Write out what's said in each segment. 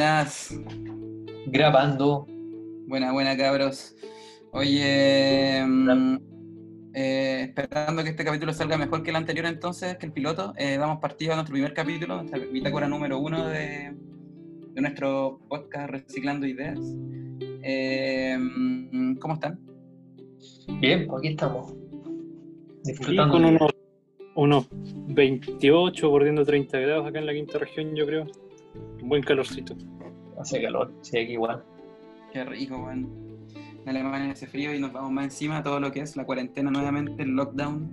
Buenas. Grabando. Buena, buena, cabros. Oye, mm, eh, esperando que este capítulo salga mejor que el anterior entonces, que el piloto, eh, damos partido a nuestro primer capítulo, nuestra bitácora número uno de, de nuestro podcast Reciclando Ideas. Eh, mm, ¿Cómo están? Bien, pues aquí estamos. Sí, Disfrutando. con unos, unos 28, bordeando 30 grados acá en la quinta región, yo creo. Un buen calorcito. Hace calor, sí, aquí igual. Qué rico, weón. En Alemania hace frío y nos vamos más encima todo lo que es la cuarentena nuevamente, el lockdown.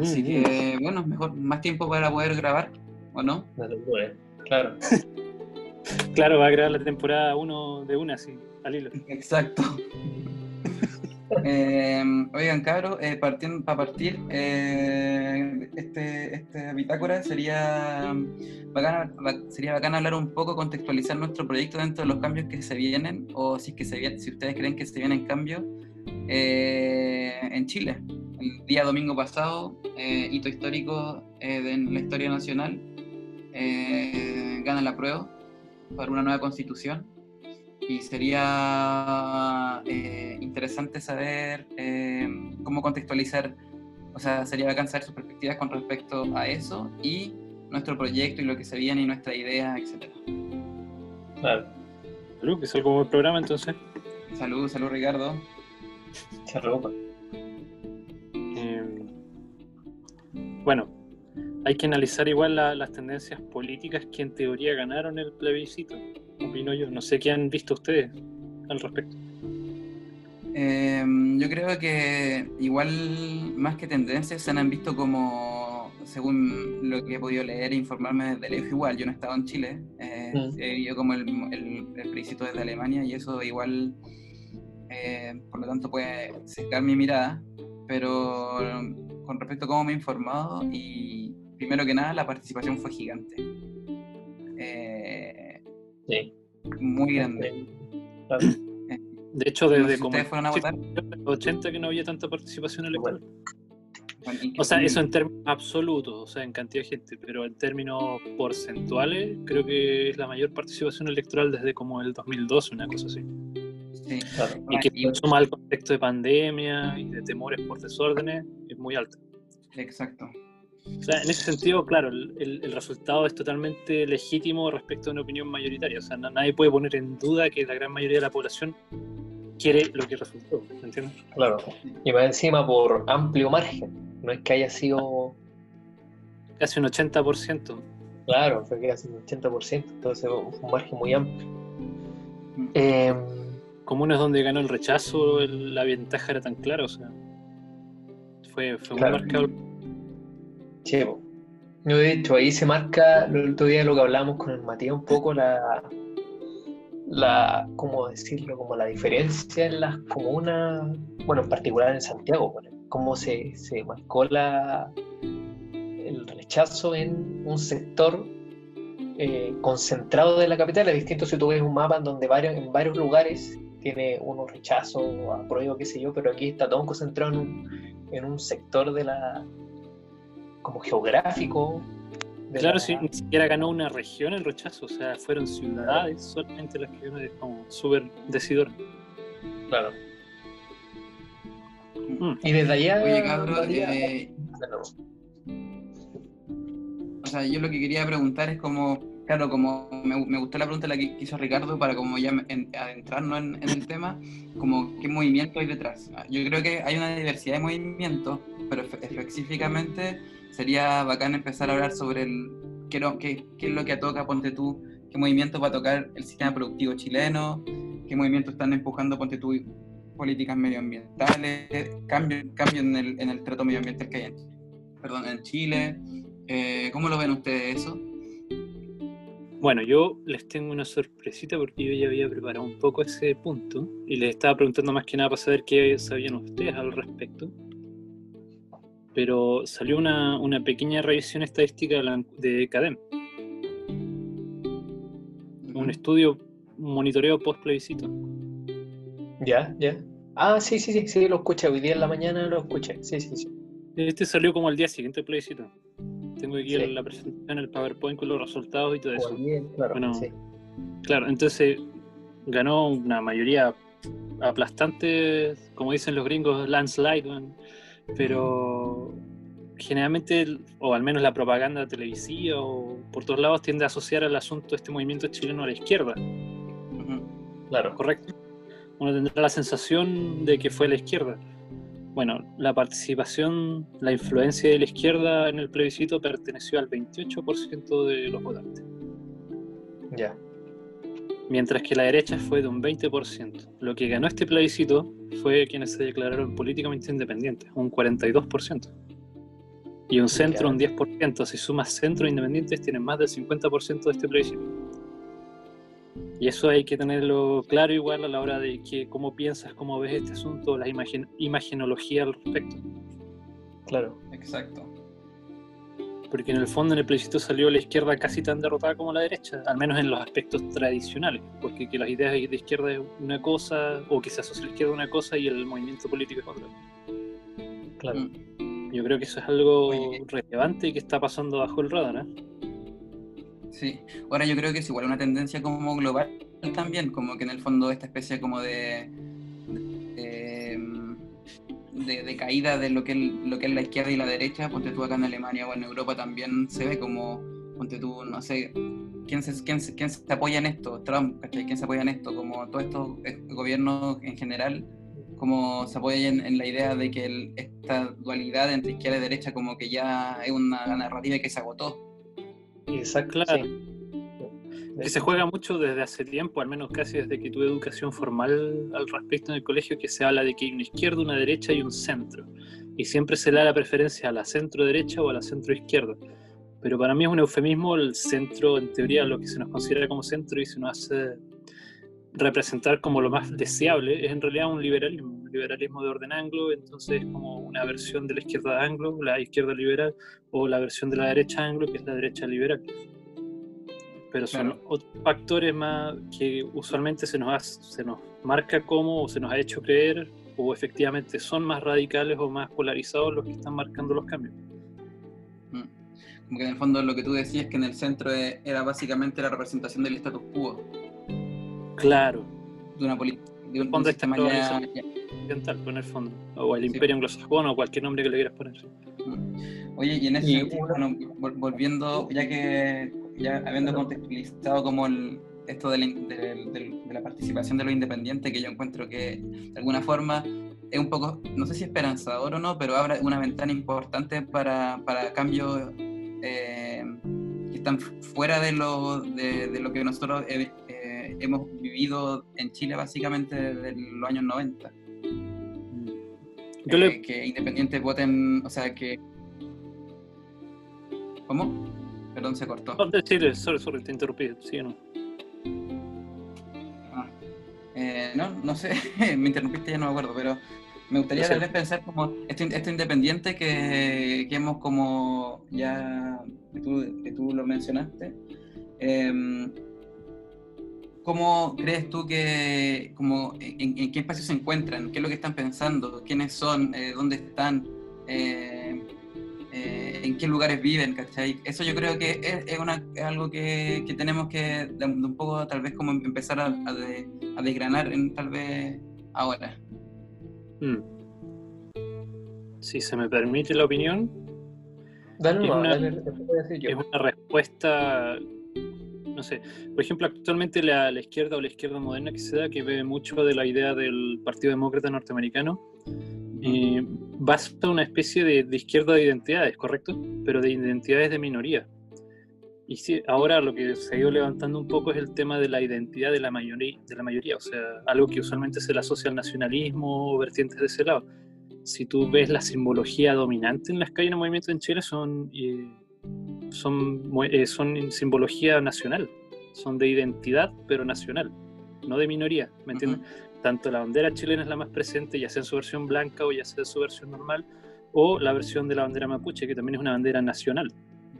Así Mm, que, bueno, mejor, más tiempo para poder grabar, ¿o no? Claro. Claro, va a crear la temporada 1 de una, así, al hilo. Exacto. Eh, oigan, cabros, eh, partiendo, para partir, eh, este, este bitácora sería bacán, ba- sería bacán hablar un poco, contextualizar nuestro proyecto dentro de los cambios que se vienen, o si, es que se si ustedes creen que se vienen cambios eh, en Chile. El día domingo pasado, eh, hito histórico eh, de la historia nacional, gana la prueba para una nueva constitución y sería eh, interesante saber eh, cómo contextualizar, o sea, sería bacán saber sus perspectivas con respecto a eso y nuestro proyecto y lo que se viene y nuestra idea, etc. Claro. Salud, que salga como el programa entonces. Salud, salud Ricardo. Ropa. Eh, bueno, hay que analizar igual la- las tendencias políticas que en teoría ganaron el plebiscito, opino yo. No sé qué han visto ustedes al respecto. Eh, yo creo que igual más que tendencias se han visto como, según lo que he podido leer e informarme desde lejos igual, yo no he estado en Chile, eh, Mm. he vivido como el, el, el plebiscito desde Alemania y eso igual, eh, por lo tanto puede secar mi mirada, pero con respecto a cómo me he informado y primero que nada la participación fue gigante. Eh, Sí. muy grande. Claro. De hecho, No sé desde si como a votar. los 80 que no había tanta participación electoral. Bueno, O sea, eso en términos absolutos, o sea, en cantidad de gente, pero en términos porcentuales, creo que es la mayor participación electoral desde como el 2012, una cosa así. Sí. Claro. Y que Y- suma al contexto de pandemia y de temores por desórdenes, es muy alta. Exacto. O sea, en ese sentido, claro, el, el- el resultado es totalmente legítimo respecto a una opinión mayoritaria. O sea, na- nadie puede poner en duda que la gran mayoría de la población quiere lo que resultó, ¿me entiendes? Claro. Y más encima por amplio margen. No es que haya sido. Casi un 80%. Claro, fue casi un 80%. Entonces fue un margen muy amplio. Mm. Eh, Comunes donde ganó el rechazo, el- la ventaja era tan clara, o sea, fue, fue Claro. muy marcado. Po. Yo de hecho ahí se marca el otro día lo que hablamos con el Matías un poco la la cómo decirlo como la diferencia en las comunas bueno en particular en Santiago cómo se, se marcó la el rechazo en un sector eh, concentrado de la capital es distinto si tú ves un mapa en donde varios en varios lugares tiene uno rechazo apruebo qué sé yo pero aquí está todo concentrado en un sector de la como geográfico. Claro, la- sí, ni siquiera ganó una región el rechazo, o sea, fueron ciudades solamente las que ganó, es como súper decidor. Claro. Mm. Y desde allá. Oye, varía- eh, o sea, yo lo que quería preguntar es como, claro, como me, me gustó la pregunta la que hizo Ricardo para como ya en- adentrarnos en, en el tema, como qué movimiento hay detrás. Yo creo que hay una diversidad de movimientos, pero espe- específicamente sería bacán empezar a hablar sobre el, qué, es lo que toca, ponte tú, qué movimientos va a tocar el sistema productivo chileno, qué movimientos están empujando, ponte tú, políticas medioambientales, cambio, cambio en, el, en el trato medioambiental que hay en, perdón, en Chile. Eh, ¿Cómo lo ven ustedes eso? Bueno, yo les tengo una sorpresita porque yo ya había preparado un poco ese punto y les estaba preguntando más que nada para saber qué sabían ustedes al respecto. Pero salió una, una pequeña revisión estadística de, CADEM, un estudio, un monitoreo post plebiscito. Ya, ya. Ah, sí, sí, sí, sí, lo escuché. Hoy día en la mañana lo escuché. Sí, sí, sí. Este salió como al día siguiente del plebiscito. Tengo aquí Sí. la presentación, el PowerPoint con los resultados y todo eso. Claro, Bueno, sí. Claro, entonces ganó una mayoría aplastante, como dicen los gringos, landslide, pero generalmente, o al menos la propaganda televisiva o por todos lados, tiende a asociar al asunto de este movimiento chileno a la izquierda. Claro. ¿Correcto? Uno tendrá la sensación de que fue la izquierda. Bueno, la participación, la influencia de la izquierda en el plebiscito perteneció al 28% de los votantes. Ya. Mientras que la derecha fue de un 20%. Lo que ganó este plebiscito fue quienes se declararon políticamente independientes, un 42%. Y un centro, un 10%. Si sumas centros independientes, tienen más del 50% de este plebiscito. Y eso hay que tenerlo claro igual a la hora de que cómo piensas, cómo ves este asunto, la imagen, imagenología al respecto. Claro. Exacto. Porque en el fondo en el plebiscito salió la izquierda casi tan derrotada como la derecha, al menos en los aspectos tradicionales, porque que las ideas de izquierda es una cosa, o que se asocia a la izquierda una cosa y el movimiento político es otra. Claro. Mm. Yo creo que eso es algo Oye. relevante y que está pasando bajo el radar. ¿eh? Sí, ahora yo creo que es igual una tendencia como global también, como que en el fondo esta especie como de de, de- de caída de lo que, es, lo que es la izquierda y la derecha, ponte tú acá en Alemania o en Europa también se ve como, ponte tú, no sé, ¿quién se, quién, quién se apoya en esto? Trump. ¿Quién se apoya en esto? Como todos estos eh, gobiernos en general, como se apoyan en, en la idea de que el- esta dualidad entre izquierda y derecha como que ya es una narrativa que se agotó. Exacto. Claro. sí. que se juega mucho desde hace tiempo, al menos casi desde que tuve educación formal al respecto en el colegio, que se habla de que hay una izquierda, una derecha y un centro. Y siempre se le da la preferencia a la centro derecha o a la centro izquierda. Pero para mí es un eufemismo el centro, en teoría, lo que se nos considera como centro y se nos hace representar como lo más deseable, es en realidad un liberalismo, un liberalismo de orden anglo, entonces es como una versión de la izquierda anglo, la izquierda liberal, o la versión de la derecha anglo, que es la derecha liberal pero son Claro. otros factores más que usualmente se nos, se nos marca como o se nos ha hecho creer o efectivamente son más radicales o más polarizados los que están marcando los cambios. Mm. Como que en el fondo lo que tú decías que en el centro e- era básicamente la representación del status quo, Claro, de una política, de un, Fondo sistema ya, en el fondo, o el Sí. imperio anglosajón o cualquier nombre que le quieras poner. Mm. Oye, y en ese Y bueno, vol- volviendo, ya que ya habiendo contextualizado como el, esto de la, de la participación de los independientes, que yo encuentro que de alguna forma es un poco, no sé si esperanzador o no, pero abre una ventana importante para, para cambios eh, que están fuera de lo, de, de lo que nosotros hemos vivido en Chile básicamente desde los años 90. Yo Eh, que independientes voten, o sea, que... ¿Cómo? Perdón, se cortó. oh, de Chile, sorry, sorry, te interrumpí, sí o no. Ah. Eh, no, no sé, me interrumpiste, ya no me acuerdo, pero me gustaría No tal vez pensar como esto, esto independiente que, que hemos como ya, que tú, que tú lo mencionaste. em, ¿Cómo crees tú que, como, en, en qué espacio se encuentran? ¿Qué es lo que están pensando? ¿Quiénes son? Eh, ¿Dónde están? Eh, eh, ¿En qué lugares viven? ¿cachai? Eso yo creo que es, es una, es algo que, que tenemos que de, de un poco tal vez como empezar a, a de- a desgranar en, tal vez ahora. Mm. Si se me permite la opinión, Dale, Es una- dale, es una respuesta, no sé, por ejemplo, actualmente la, la izquierda o la izquierda moderna que se da, que ve mucho de la idea del Partido Demócrata Norteamericano, eh, basa una especie de, de izquierda de identidades, ¿correcto? Pero de identidades de minoría. Y sí, ahora lo que se ha ido levantando un poco es el tema de la identidad de la mayoría, de la mayoría o sea, algo que usualmente se le asocia al nacionalismo o vertientes de ese lado. Si tú ves la simbología dominante en las calles del movimiento en Chile, son, eh, son, eh, son simbología nacional, son de identidad, pero nacional, no de minoría, ¿me entiendes? Tanto la bandera chilena es la más presente, ya sea en su versión blanca o ya sea en su versión normal, o la versión de la bandera mapuche, que también es una bandera nacional.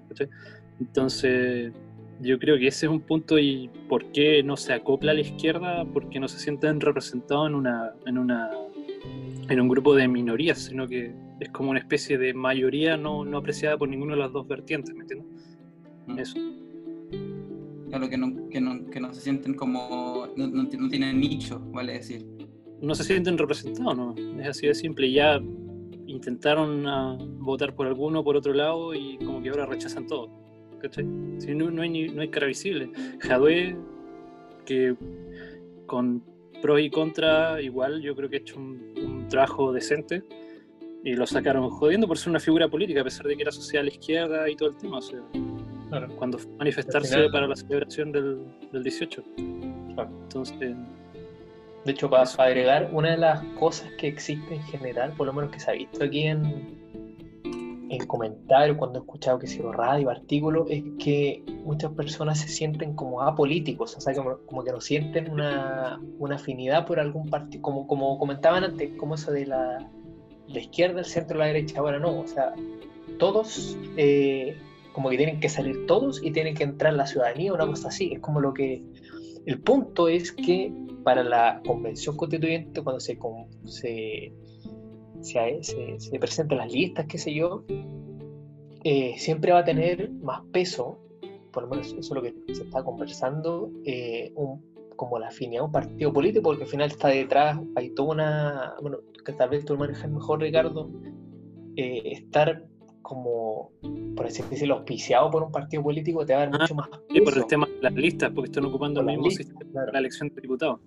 ¿cachai? Entonces, yo creo que ese es un punto y por qué no se acopla a la izquierda, porque no se sienten representados en una, en una en un grupo de minorías, sino que es como una especie de mayoría no, no apreciada por ninguna de las dos vertientes, ¿me entiendes? Mm. Eso. Claro, que no, que no, que no se sienten como, no, no, no tienen nicho, vale decir. No se sienten representados, ¿no? Es así de simple. Ya intentaron uh, votar por alguno por otro lado y como que ahora rechazan todo. ¿Cachai? Si no, no, hay, ni- no hay cara visible. Jadwe, que con pros y contras, igual yo creo que ha hecho un, un trabajo decente y lo sacaron jodiendo por ser una figura política, a pesar de que era social izquierda y todo el tema. O sea, Claro. cuando fue a manifestarse final- para la celebración del, del 18. Claro. Entonces, De hecho, para, agregar, una de las cosas que existe en general, por lo menos que se ha visto aquí en, en comentarios, cuando he escuchado que sea radio, artículos, es que muchas personas se sienten como apolíticos, o sea, como, como que no sienten una, una afinidad por algún partido, como, como comentaban antes, como eso de la, la izquierda, el centro, la derecha, ahora no, o sea, todos eh, como que tienen que salir todos y tienen que entrar la ciudadanía, una cosa así, es como lo que... El punto es que para la convención constituyente, cuando se, con- se, se, se- se presentan las listas, qué sé yo, eh, siempre va a tener más peso, por lo menos eso es lo que se está conversando, eh, un- como la afinidad a un partido político, porque al final está detrás, hay toda una, bueno, que tal vez tú manejas mejor, Ricardo, eh, estar como, por así decirlo, auspiciado por un partido político te va a dar Ah, mucho más sí, por el peso. tema de las listas, porque están ocupando el mismo sistema claro. para la elección de diputados.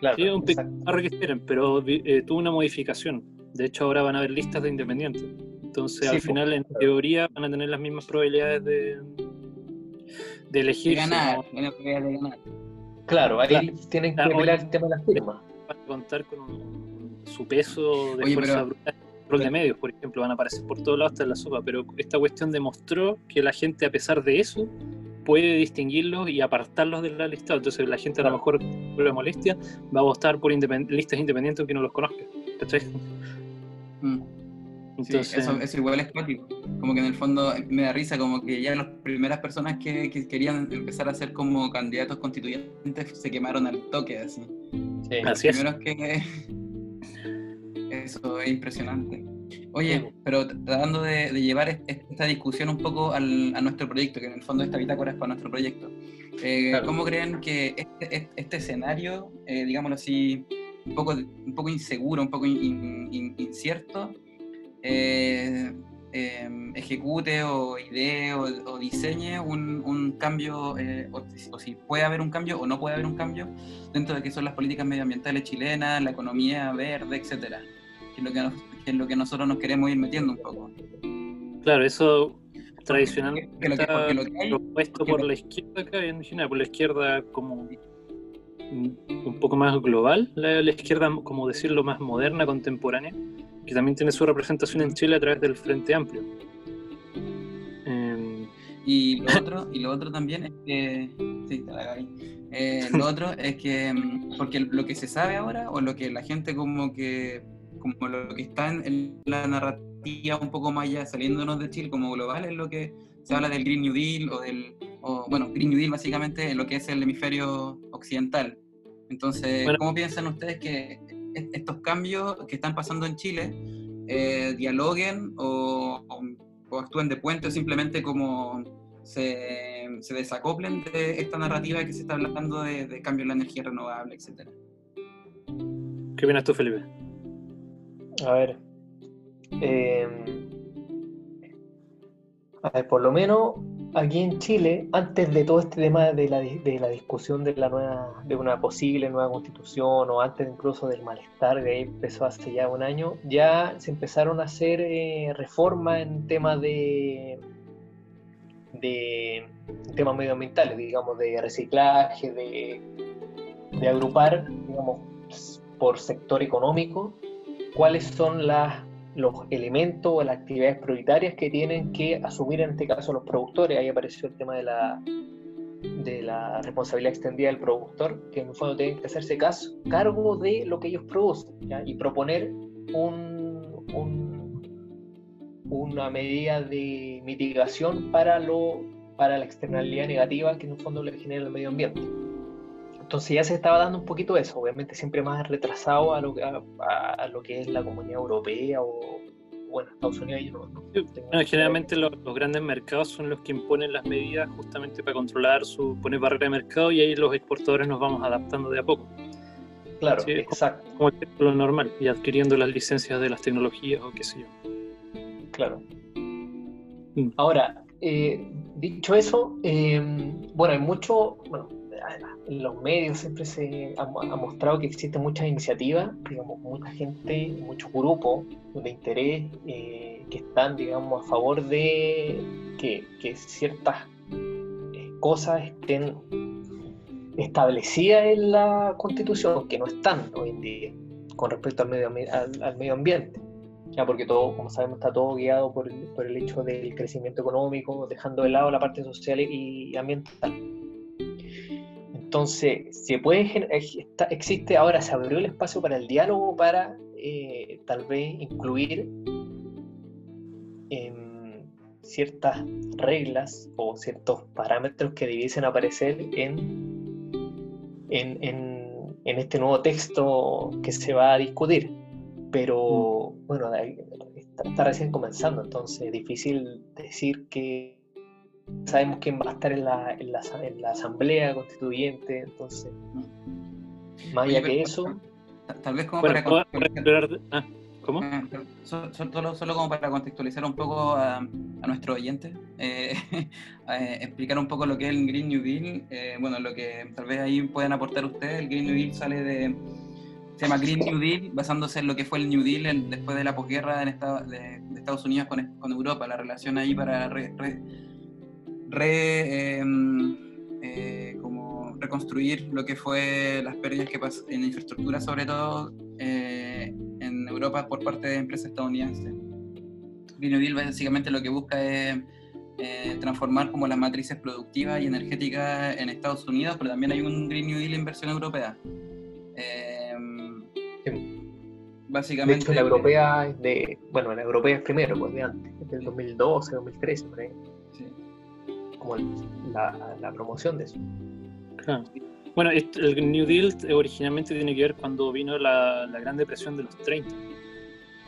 Claro, Sí, un pequeño pero eh, tuvo una modificación. De hecho, ahora van a haber listas de independientes. Entonces, Sí, al final, en teoría, van a tener las mismas probabilidades de, de De elegir. ganar, tiene probabilidad de ganar. Claro, ahí Claro. tienen que oye. el tema de las firmas. Van a contar con un- su peso de Oye, fuerza pero- brutal. Rol de medios, por ejemplo, van a aparecer por todos lados hasta en la sopa, pero esta cuestión demostró que la gente, a pesar de eso, puede distinguirlos y apartarlos de la lista. Entonces, la gente a lo mejor, por la molestia, va a votar por independ- listas independientes aunque no los conozca. ¿Cachai? Mm. Sí, Entonces, eso, eso igual es cuático. Como que en el fondo me da risa, como que ya las primeras personas que, que querían empezar a ser como candidatos constituyentes se quemaron al toque, así. Sí. Así es. que. Eso es impresionante. Oye, pero tratando de, de llevar est- esta discusión un poco al- a nuestro proyecto, que en el fondo esta bitácora es para nuestro proyecto. eh, Claro. ¿Cómo creen que este, este- este escenario, eh, digámoslo así, un poco, un poco inseguro, un poco in- in- incierto, eh, eh, ejecute o idee o, o diseñe un, un cambio, eh, o, si- o si puede haber un cambio o no puede haber un cambio dentro de que son las políticas medioambientales chilenas, la economía verde, etcétera, que es lo que, nos- que es lo que nosotros nos queremos ir metiendo un poco. claro, eso tradicionalmente que lo que- está porque lo que hay- propuesto por la izquierda acá en China, por la izquierda como un poco más global, la, la izquierda, como decirlo, más moderna, contemporánea, que también tiene su representación en Chile a través del Frente Amplio. Em, Y lo otro, y lo otro también es que. Sí. Eh, lo otro es que. mm, Porque lo que se sabe ahora, o lo que la gente como que. Como lo que está en, la narrativa un poco más allá, saliéndonos de Chile como global, es lo que se habla del Green New Deal, o del. O, bueno, Green New Deal básicamente en lo que es el hemisferio occidental. Entonces, Bueno. ¿cómo piensan ustedes que est- estos cambios que están pasando en Chile eh, dialoguen o, o- o actúen de puente o simplemente como se, se desacoplen de esta narrativa que se está hablando de, de cambio en la energía renovable, etcétera. ¿Qué opinas tú, Felipe? A ver. eh, a ver, por lo menos aquí en Chile, antes de todo este tema de la, de la discusión de la nueva, de una posible nueva constitución, o antes incluso del malestar que empezó hace ya un año, ya se empezaron a hacer eh, reformas en temas de de temas medioambientales, digamos, de reciclaje, de, de agrupar, digamos, por sector económico, cuáles son las, los elementos o las actividades prioritarias que tienen que asumir en este caso los productores. Ahí apareció el tema de la, de la responsabilidad extendida del productor, que en el fondo tienen que hacerse caso, cargo de lo que ellos producen y proponer un- una medida de mitigación para, lo, para la externalidad negativa que en el fondo le genera el medio ambiente. Entonces ya se estaba dando un poquito eso, obviamente siempre más retrasado a lo que, a, a lo que es la comunidad europea o, bueno, Estados Unidos yo no, no Sí, tengo bueno, generalmente los, los grandes mercados son los que imponen las medidas justamente para controlar su poner barrera de mercado y ahí los exportadores nos vamos adaptando de a poco, Claro, sí, exacto, como el lo normal, y adquiriendo las licencias de las tecnologías o qué sé yo. claro. Mm. Ahora, eh, dicho eso, eh, bueno, hay mucho, bueno, en los medios siempre se ha, mostrado que existen muchas iniciativas, digamos, mucha gente, muchos grupos de interés eh, que están, digamos, a favor de que, ciertas eh, cosas estén establecidas en la Constitución, que no están hoy en día con respecto al medio, ambiente. Ya porque todo, como sabemos, está todo guiado por el hecho del crecimiento económico, dejando de lado la parte social y ambiental. Entonces, se puede, está- existe ahora, se abrió el espacio para el diálogo para eh, tal vez incluir em, ciertas reglas o ciertos parámetros que debiesen aparecer en, en, en- en este nuevo texto que se va a discutir. Pero bueno, de ahí- está, está recién comenzando, entonces es difícil decir que sabemos quién va a estar en la, en la, en la asamblea constituyente, entonces, más allá que eso, ta- Tal vez como Bueno, para ¿puedo contextualizar- aclarar? Ah, ¿Cómo? Ah, so- so- Solo, solo como para contextualizar un poco a, a nuestro oyente, eh, eh, explicar un poco lo que es el Green New Deal. eh, bueno, lo que tal vez ahí pueden aportar ustedes, el Green New Deal sale de. Se llama Green New Deal, basándose en lo que fue el New Deal en- después de la posguerra en Esta- de, de Estados Unidos con, con Europa, la relación ahí para re- re- re, em, eh, como reconstruir lo que fue las pérdidas que pasó en infraestructura, sobre todo eh, en Europa por parte de empresas estadounidenses. Green New Deal básicamente lo que busca es eh, transformar como las matrices productivas y energéticas en Estados Unidos, pero también hay un Green New Deal en versión europea. Eh, Sí. de básicamente... hecho la europea es de, bueno, la europea es primero, pues de antes, es del 2012, 2013, por ahí. Como el- la, la promoción de eso. Claro. Bueno, el New Deal originalmente tiene que ver cuando vino la, la Gran Depresión de los 30,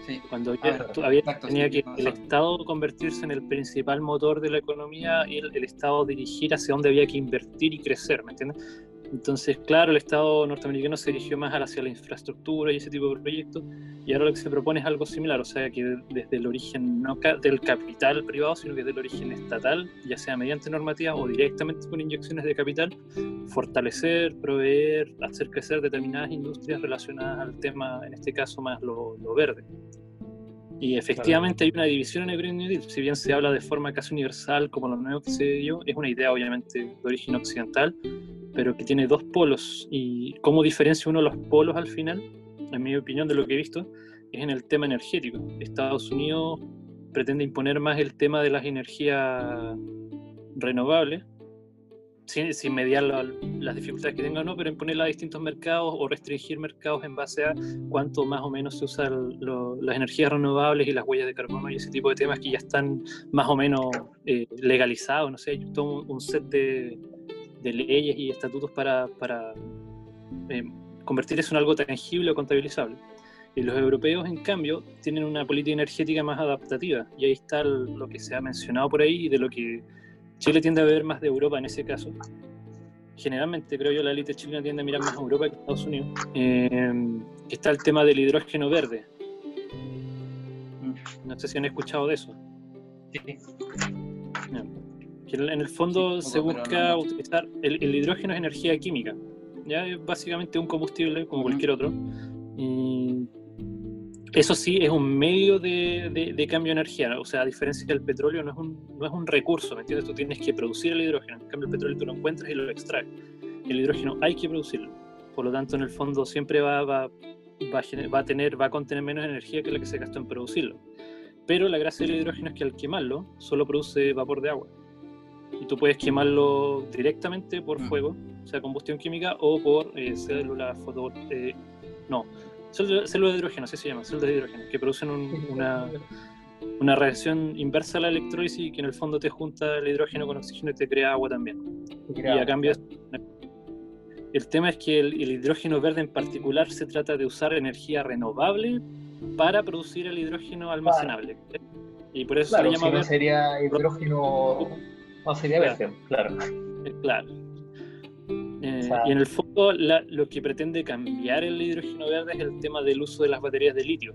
sí. cuando Ah, Exacto, tenía sí, que el. Estado convertirse en el principal motor de la economía y el, el Estado dirigir hacia dónde había que invertir y crecer, ¿me entiendes? Entonces, claro, el Estado norteamericano se dirigió más hacia la infraestructura y ese tipo de proyectos, y ahora lo que se propone es algo similar, o sea, que desde el origen no del capital privado, sino que del origen estatal, ya sea mediante normativas o directamente con inyecciones de capital, fortalecer, proveer, hacer crecer determinadas industrias relacionadas al tema, en este caso más lo, lo verde. Y efectivamente hay una división en el Green New Deal, si bien se habla de forma casi universal como lo nuevo que se dio, es una idea obviamente de origen occidental, pero que tiene dos polos. ¿Y cómo diferencia uno de los polos al final? En mi opinión, de lo que he visto, es en el tema energético. Estados Unidos pretende imponer más el tema de las energías renovables, sin, sin mediar la- las dificultades que tengan, no, pero imponerla a distintos mercados o restringir mercados en base a cuánto más o menos se usan las energías renovables y las huellas de carbono y ese tipo de temas que ya están más o menos eh, legalizados, no sé, hay todo un, set de, de leyes y estatutos para, para eh, convertir eso en algo tangible o contabilizable. Y los europeos, en cambio, tienen una política energética más adaptativa. Y ahí está lo que se ha mencionado por ahí de lo que Chile tiende a ver más de Europa en ese caso. Generalmente, creo yo, la élite chilena tiende a mirar más a Europa que a Estados Unidos. Eh, está el tema del hidrógeno verde. No sé si han escuchado de eso. Que en el fondo Sí, se poco, busca no- utilizar el, el hidrógeno es energía química, ya es básicamente un combustible como cualquier otro. Y eso sí es un medio de, de- de cambio de energía, o sea, a diferencia del petróleo no es, un, no es un recurso, ¿me entiendes? Tú tienes que producir el hidrógeno, en cambio el petróleo tú lo encuentras y lo extraes. El hidrógeno hay que producirlo, por lo tanto en el fondo siempre va, va, va, va a tener, va a contener menos energía que la que se gastó en producirlo. Pero la gracia del hidrógeno es que al quemarlo solo produce vapor de agua. Y tú puedes quemarlo directamente por Mm. fuego, o sea, combustión química, o por eh, células foto... eh, no, células de hidrógeno, así se llama, células de hidrógeno, que producen un- una, una reacción inversa a la electrólisis que en el fondo te junta el hidrógeno con oxígeno y te crea agua también. Y a cambio, el tema es que el, el hidrógeno verde en particular se trata de usar energía renovable para producir el hidrógeno almacenable. Y por eso Claro, se le si llama no sería hidrógeno, no sería Claro. verde, claro. Eh, Claro. Eh, sea- y en el fondo la- lo que pretende cambiar el hidrógeno verde es el tema del uso de las baterías de litio.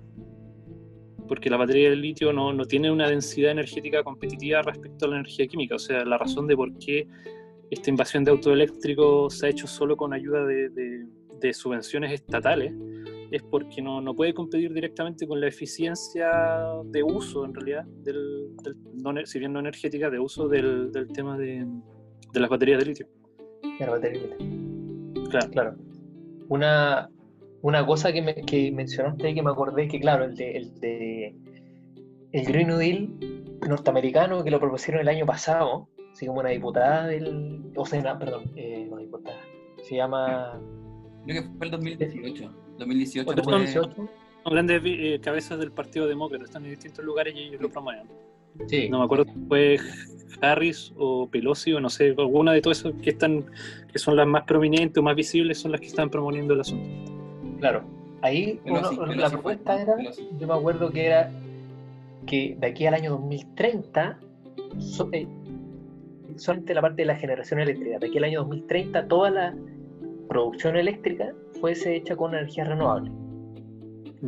Porque la batería de litio no, no tiene una densidad energética competitiva respecto a la energía química. O sea, la razón de por qué esta invasión de auto eléctrico se ha hecho solo con ayuda de, de- de subvenciones estatales es porque no, no puede competir directamente con la eficiencia de uso, en realidad, del, del- no si bien no energética, de uso del, del tema de, de las baterías de litio. Era batería de litio. Claro. Claro. Una, una cosa que, me- que mencionaste ahí que me acordé que, claro, el de, el de el Green New Deal norteamericano que lo propusieron el año pasado, así como una diputada del. O sea, perdón, eh, no diputada. Se llama. Creo que fue el 2018. 2018 Otro fue- 2018. Son grandes eh, cabezas del Partido Demócrata, están en distintos lugares y ellos lo promueven. Sí. No me acuerdo si fue Harris o Pelosi o no sé, alguna de todos esos que están, que son las más prominentes o más visibles son las que están promoviendo el asunto. Claro. Ahí Pelosi- uno- Pelosi la propuesta era, Pelosi. yo me acuerdo que era que de aquí al año 2030, so- eh, solamente la parte de la generación eléctrica, de aquí al año 2030 toda la producción eléctrica fuese hecha con energía renovable.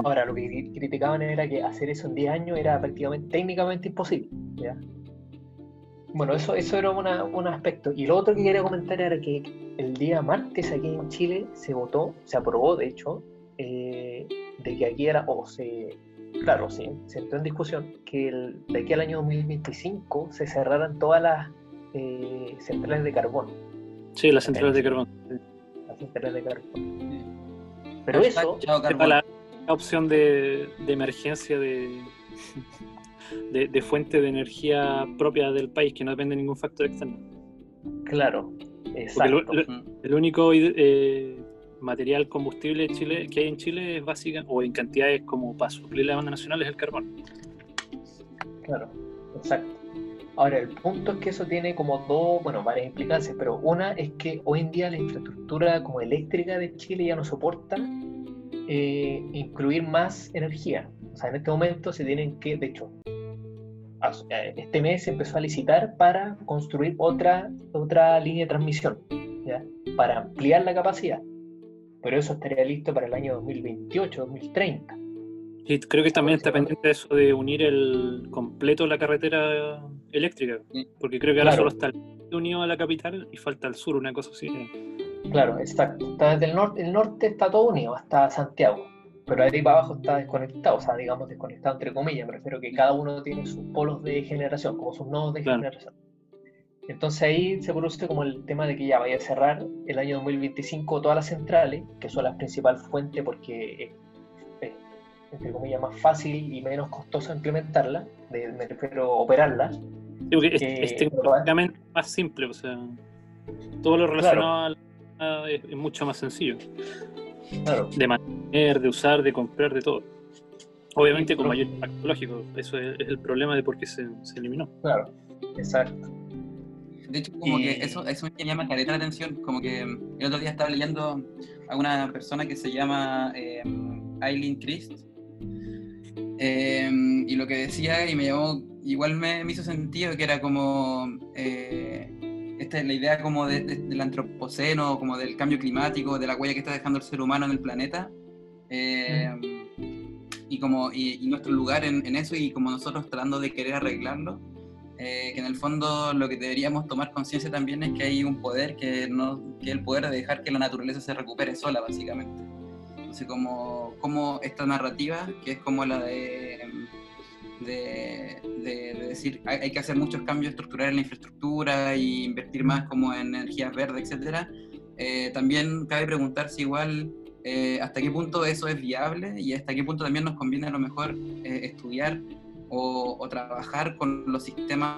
Ahora, lo que cri- criticaban era que hacer eso en 10 años era prácticamente técnicamente imposible. ¿ya? Bueno, eso, eso era una- un aspecto. Y lo otro que quería comentar era que el día martes aquí en Chile se votó, se aprobó de hecho, eh, de que aquí era, o se, claro, sí, se entró en discusión, que el- de aquí al año 2025 se cerraran todas las eh, centrales de carbón. Sí, las centrales de carbón. Las centrales de carbón. Pero Hashtag eso, chao carbón. Opción de, de emergencia de, de, de fuente de energía propia del país que no depende de ningún factor externo. claro, exacto. el único eh, material combustible Chile, que hay en Chile es básica, o en cantidades como para suplir la banda nacional, es el carbón. Claro, exacto. Ahora, el punto es que eso tiene como dos, bueno, varias implicancias, pero una es que hoy en día la infraestructura como eléctrica de Chile ya no soporta eh, incluir más energía. O sea, en este momento se tienen que, de hecho, eh, este mes se empezó a licitar para construir otra, otra línea de transmisión, ¿ya? Para ampliar la capacidad. Pero eso estaría listo para el año 2028, 2030. Y creo que también está pendiente eso de unir el completo la carretera eléctrica, Sí. porque creo que ahora Claro. solo está el unido a la capital y falta el sur, una cosa así. Claro, exacto. Está desde el norte, el norte está todo unido, hasta Santiago. Pero ahí para abajo está desconectado, o sea, digamos desconectado entre comillas, me refiero que cada uno tiene sus polos de generación, como sus nodos de Claro. generación. Entonces ahí se produce como el tema de que ya vaya a cerrar el año 2025 todas las centrales, que son las principales fuentes porque es, entre comillas, más fácil y menos costoso implementarlas, de- me refiero a operarlas. Es, Eh, es pero- tecnológicamente más simple, o sea, todo lo relacionado a, a- es, es mucho más sencillo Claro, de mantener, de usar, de comprar, de todo. Obviamente con mayor impacto lógico, eso es, es el problema de por qué se, se eliminó. claro, exacto. De hecho, como Y- que eso, eso me llama caleta la atención. Como que el otro día estaba leyendo a una persona que se llama eh, Eileen Christ. Eh, y lo que decía, y me llamó, igual me, me hizo sentido, que era como eh, esta es la idea como de- de- del antropoceno, como del cambio climático, de la huella que está dejando el ser humano en el planeta. eh, y como y, y nuestro lugar en, en eso y como nosotros tratando de querer arreglarlo eh, que en el fondo lo que deberíamos tomar conciencia también es que hay un poder que no que el poder de dejar que la naturaleza se recupere sola básicamente entonces como, como esta narrativa que es como la de de, de- de decir hay, hay que hacer muchos cambios estructurales en la infraestructura y invertir más como en energías verdes etcétera eh, también cabe preguntarse igual eh, hasta qué punto eso es viable y hasta qué punto también nos conviene a lo mejor eh, estudiar o, o trabajar con los sistemas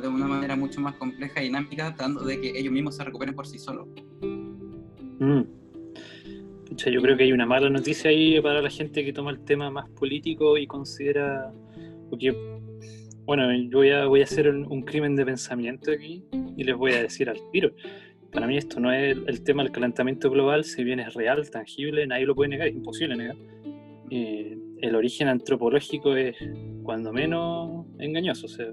de una manera mucho más compleja y dinámica, tratando de que ellos mismos se recuperen por sí solos. Mm. Pucha, yo creo que hay una mala noticia ahí para la gente que toma el tema más político y considera. Porque, bueno, yo voy a, voy a hacer un, un crimen de pensamiento aquí y les voy a decir al tiro. Para mí, esto no es el, el tema del calentamiento global, si bien es real, tangible, nadie lo puede negar, es imposible negar. Eh, el origen antropológico es cuando menos engañoso. O sea,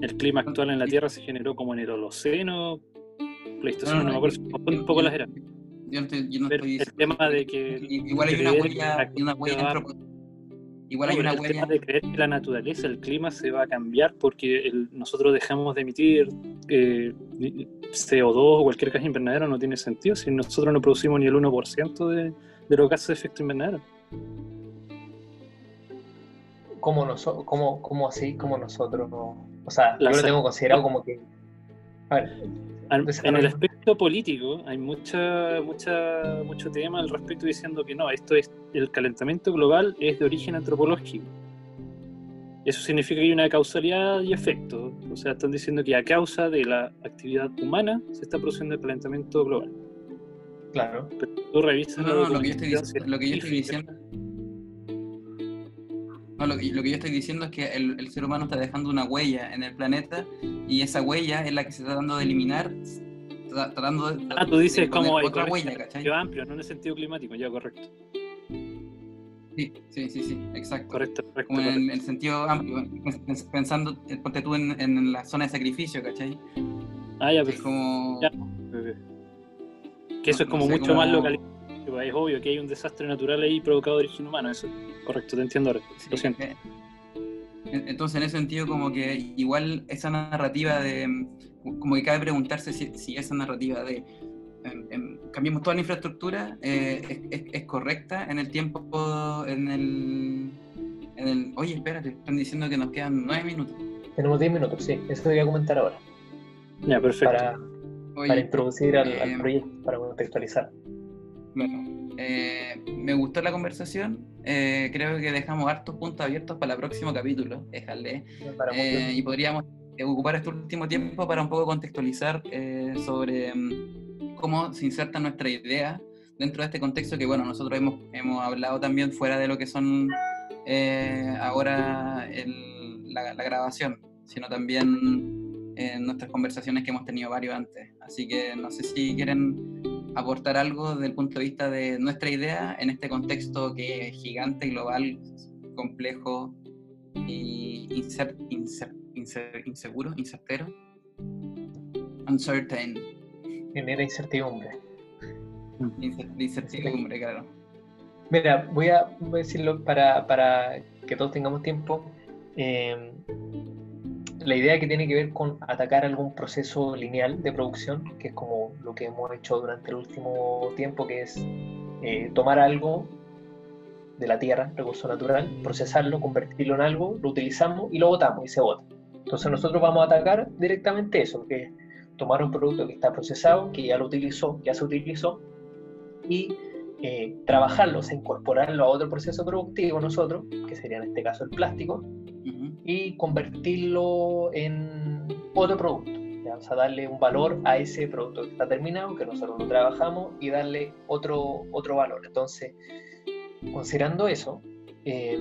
el clima actual en la Tierra se generó como en el Holoceno, Pleistoceno, no, no, me acuerdo, un poco las eras. Yo no yo no estoy el tema de que igual hay una huella, una huella igual hay una el huella tema de creer que la naturaleza, el clima se va a cambiar porque el- nosotros dejamos de emitir eh, CO2 o cualquier gas invernadero no tiene sentido si nosotros no producimos ni el 1% de, de los gases de efecto invernadero. ¿Cómo, noso- cómo, cómo así? como nosotros? O sea, La yo lo tengo considerado como que. A ver, Al- En el aspecto político hay mucha, mucha, mucho tema al respecto diciendo que no, esto es el calentamiento global es de origen antropológico. Eso significa que hay una causalidad y efecto. O sea, están diciendo que a causa de la actividad humana se está produciendo el calentamiento global. claro. Pero tú revisas No, no, no, lo que yo estoy, documentación dic- lo que yo estoy científica, diciendo. No, lo, que, lo que yo estoy diciendo es que el, el ser humano está dejando una huella en el planeta y esa huella es la que se está tratando de eliminar, tra- tratando de. Ah, tú dices como otra huella, ¿cachai? amplio, no en el sentido climático, ya correcto. Sí, sí, sí, sí, exacto. Correcto, correcto. Como en el sentido amplio, pens- pensando, eh, ponte tú en, en la zona de sacrificio, ¿cachai? Ah, ya, Es perfecto. como. Ya. Que eso es No como sé, mucho como- más localizado. Es obvio que hay un desastre natural ahí provocado de origen humano, eso. Correcto, te entiendo ahora. Sí, Lo siento. eh, en- Entonces, en ese sentido, como que igual esa narrativa de. mm, Como que cabe preguntarse si, si esa narrativa de. em, em, cambiemos toda la infraestructura eh, es, es- es correcta en el tiempo. En el, en el. Oye, espérate, están diciendo que nos quedan nueve minutos. Tenemos 10 minutos, sí. Eso te voy a comentar ahora. Ya, perfecto. Para, Oye, para introducir al, al eh, proyecto, para contextualizar. Bueno, eh, me gustó la conversación. eh, creo que dejamos hartos puntos abiertos para el próximo capítulo. Déjale. Eh, y podríamos eh, ocupar este último tiempo para un poco contextualizar eh, sobre mm, cómo se inserta nuestra idea dentro de este contexto que, bueno, nosotros hemos, hemos hablado también fuera de lo que son eh, ahora el- la, la grabación, sino también en nuestras conversaciones que hemos tenido varios antes. Así que no sé si quieren aportar algo desde el punto de vista de nuestra idea en este contexto que es gigante, global, complejo y incer- incer- incer- inseguro, incertero. Uncertain. Genera incertidumbre. Incertidumbre, claro. Mira, voy a, voy a decirlo para, para que todos tengamos tiempo. Eh, la idea que tiene que ver con atacar algún proceso lineal de producción, que es como lo que hemos hecho durante el último tiempo, que es eh, tomar algo de la tierra, recurso natural, procesarlo, convertirlo en algo, lo utilizamos y lo botamos y se bota. Entonces nosotros vamos a atacar directamente eso, que es tomar un producto que está procesado, que ya lo utilizó, ya se utilizó, y eh, trabajarlo, o sea, incorporarlo a otro proceso productivo nosotros, que sería en este caso el plástico. Y convertirlo en otro producto. ¿ya? O sea, darle un valor a ese producto que está terminado, que nosotros lo trabajamos, y darle otro, otro valor. Entonces, considerando eso, eh,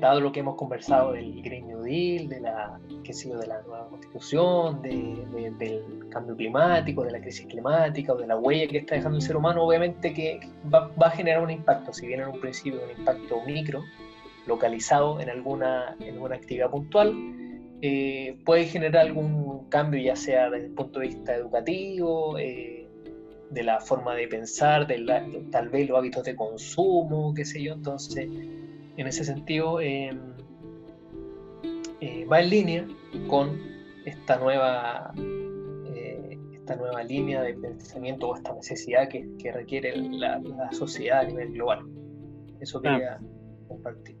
dado lo que hemos conversado del Green New Deal, de la, qué sé de la nueva constitución, de- de- del cambio climático, de la crisis climática o de la huella que está dejando el ser humano, obviamente que va, va a generar un impacto, si bien en un principio un impacto micro, localizado en alguna, en alguna actividad puntual, eh, puede generar algún cambio, ya sea desde el punto de vista educativo, eh, de la forma de pensar, de la- tal vez los hábitos de consumo, qué sé yo. Entonces, en ese sentido, eh, eh, va en línea con esta nueva, esta nueva línea de pensamiento o esta necesidad que, que requiere la, la sociedad a nivel global. Eso Ah. quería compartir.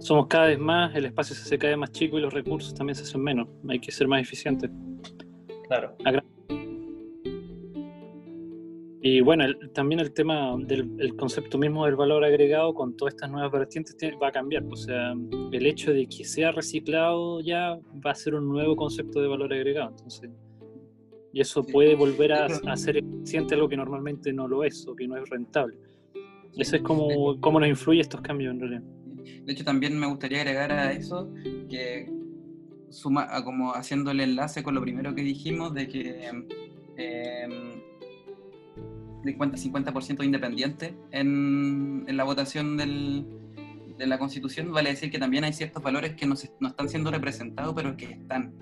Somos cada vez más, el espacio se hace cada vez más chico y los recursos también se hacen menos. Hay que ser más eficientes. Claro. Y bueno, el- también el tema del el concepto mismo del valor agregado con todas estas nuevas vertientes tiene- va a cambiar. O sea, el hecho de que sea reciclado ya va a ser un nuevo concepto de valor agregado. Entonces, y eso puede volver a, a ser eficiente algo que normalmente no lo es o que no es rentable. Eso es como cómo nos influye estos cambios en realidad. De hecho, también me gustaría agregar a eso que suma, a como haciendo el enlace con lo primero que dijimos de que em, 50% independiente en, en la votación del, de la Constitución, vale decir que también hay ciertos valores que no, se- no están siendo representados, pero que están.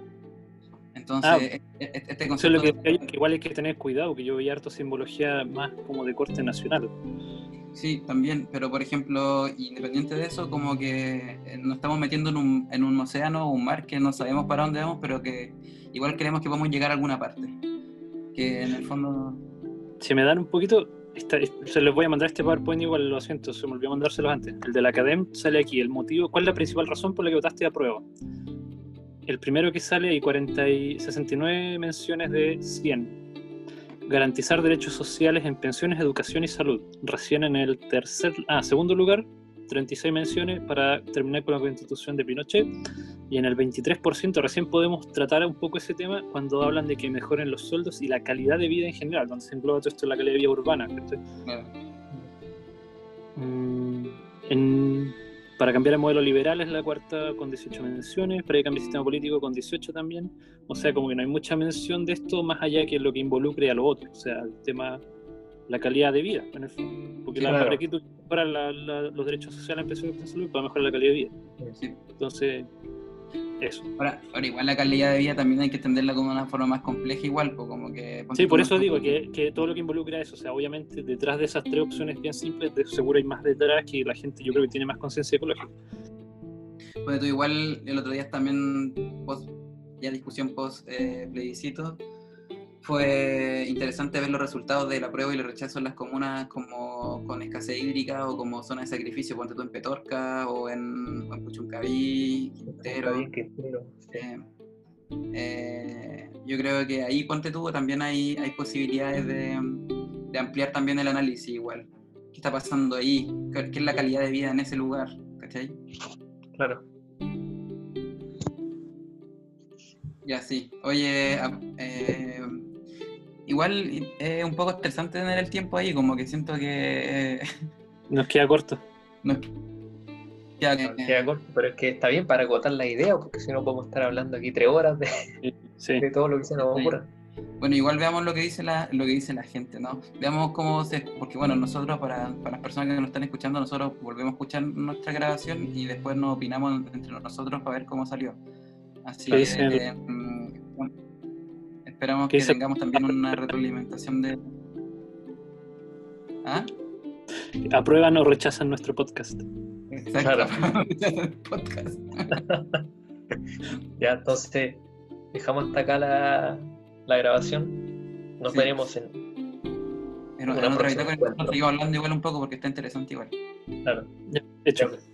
Entonces, Ah, e- e- este Eso es concepto lo que, de- que igual hay que tener cuidado, que yo veía harto simbología más como de corte nacional. Sí, también, pero por ejemplo, independiente de eso, como que eh, nos estamos metiendo en un, en un océano o un mar que no sabemos para dónde vamos, pero que igual creemos que podemos llegar a alguna parte. Que en el fondo... Si me dan un poquito, se les voy a mandar este PowerPoint igual, lo siento, se me olvidó mandárselos antes. El de la Academ sale aquí, el motivo, ¿cuál es la principal razón por la que votaste a prueba? El primero que sale hay 40 y 69 menciones de 100. Garantizar derechos sociales en pensiones, educación y salud. Recién en el tercer, ah, segundo lugar, 36 menciones para terminar con la constitución de Pinochet. Y en el 23% recién podemos tratar un poco ese tema cuando hablan de que mejoren los sueldos y la calidad de vida en general, donde se engloba todo esto en la calidad de vida urbana. Mm, en- para cambiar el modelo liberal es la cuarta con 18 menciones, para cambie el sistema político con 18 también. O sea, como que no hay mucha mención de esto más allá que lo que involucre a lo otro, o sea, el tema, la calidad de vida, en el fondo. Porque Sí, la, claro. para la- la- los derechos sociales en salud para mejorar la calidad de vida. sí. Entonces, eso. Ahora, ahora igual la calidad de vida también hay que entenderla como una forma más compleja igual, pues como que... Sí, por eso digo que, que todo lo que involucra eso, o sea, obviamente detrás de esas tres opciones bien simples, de seguro hay más detrás que la gente yo creo que tiene más conciencia ecológica. Bueno, tú igual el otro día también, post, ya discusión post eh, plebiscito, fue interesante ver los resultados de la prueba y el rechazo en las comunas como con escasez hídrica o como zona de sacrificio, ponte tú en Petorca o en, en Puchuncaví, Quintero. Eh, eh, yo creo que ahí, ponte tú, también hay, hay posibilidades de, de ampliar también el análisis igual. ¿Qué está pasando ahí? ¿Qué, qué es la calidad de vida en ese lugar? ¿Cachai? Claro. Ya, sí. Oye, eh, igual es un poco estresante tener el tiempo ahí, como que siento que... eh, Nos queda corto. no es- ya, No, eh, queda corto, pero es que está bien para acotar la idea, porque si no podemos estar hablando aquí tres horas de, Sí. de todo lo que se nos Sí. ocurra. Bueno, igual veamos lo que dice la, lo que dice la gente, ¿no? Veamos cómo se... Porque bueno, nosotros, para, para las personas que nos están escuchando, nosotros volvemos a escuchar nuestra grabación y después nos opinamos entre nosotros para ver cómo salió. Así ¿Qué que esperamos ¿Qué que dice- tengamos también una retroalimentación de... ¿Ah? Aprueban o rechazan nuestro podcast. Exacto. Podcast. Ya, entonces, dejamos hasta acá la, la grabación. Nos Sí. veremos en. En, en otra seguimos hablando igual un poco porque está interesante igual. Claro. Ya, hecho. Ya, pues.